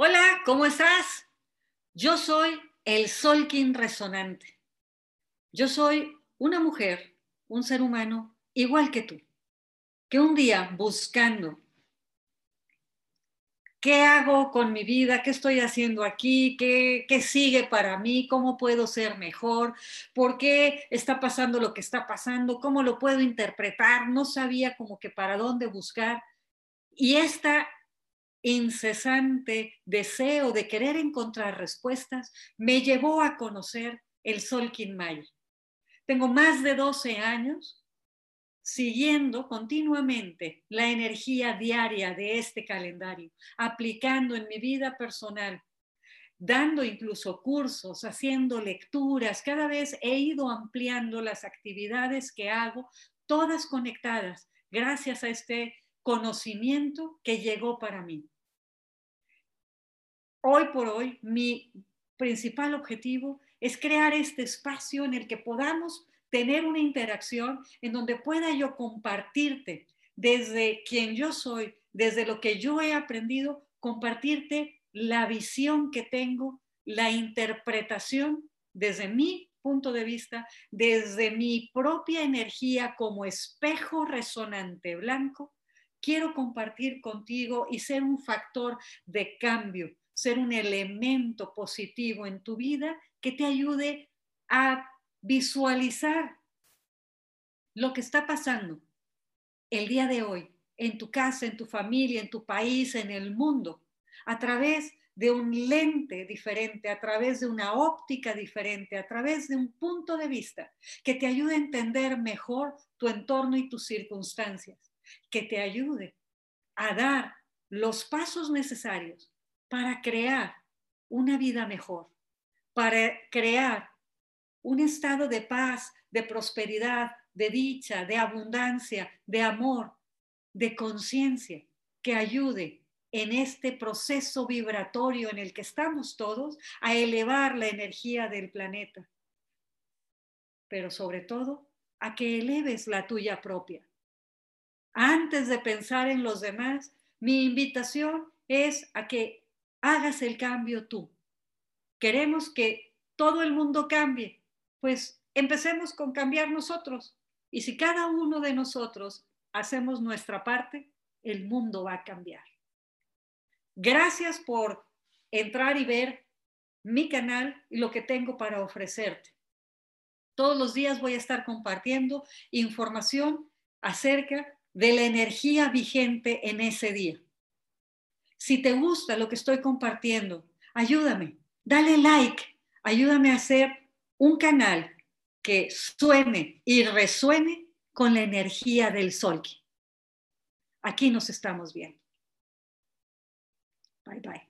Hola, ¿cómo estás? Yo soy el Solkin resonante. Yo soy una mujer, un ser humano igual que tú, que un día buscando qué hago con mi vida, qué estoy haciendo aquí, qué, qué sigue para mí, cómo puedo ser mejor, por qué está pasando lo que está pasando, cómo lo puedo interpretar, no sabía como que para dónde buscar. Y esta incesante deseo de querer encontrar respuestas me llevó a conocer el Solkin Maya. Tengo más de 12 años siguiendo continuamente la energía diaria de este calendario, aplicando en mi vida personal, dando incluso cursos, haciendo lecturas, cada vez he ido ampliando las actividades que hago, todas conectadas gracias a este conocimiento que llegó para mí. Hoy por hoy, mi principal objetivo es crear este espacio en el que podamos tener una interacción en donde pueda yo compartirte desde quien yo soy, desde lo que yo he aprendido, compartirte la visión que tengo, la interpretación desde mi punto de vista, desde mi propia energía como espejo resonante blanco quiero compartir contigo y ser un factor de cambio, ser un elemento positivo en tu vida que te ayude a visualizar lo que está pasando el día de hoy en tu casa, en tu familia, en tu país, en el mundo, a través de un lente diferente, a través de una óptica diferente, a través de un punto de vista que te ayude a entender mejor tu entorno y tus circunstancias que te ayude a dar los pasos necesarios para crear una vida mejor, para crear un estado de paz, de prosperidad, de dicha, de abundancia, de amor, de conciencia, que ayude en este proceso vibratorio en el que estamos todos a elevar la energía del planeta. Pero sobre todo, a que eleves la tuya propia, antes de pensar en los demás, mi invitación es a que hagas el cambio tú. Queremos que todo el mundo cambie, pues empecemos con cambiar nosotros. Y si cada uno de nosotros hacemos nuestra parte, el mundo va a cambiar. Gracias por entrar y ver mi canal y lo que tengo para ofrecerte. Todos los días voy a estar compartiendo información acerca de la energía vigente en ese día. Si te gusta lo que estoy compartiendo, ayúdame, dale like, ayúdame a hacer un canal que suene y resuene con la energía del sol. Aquí nos estamos viendo. Bye bye.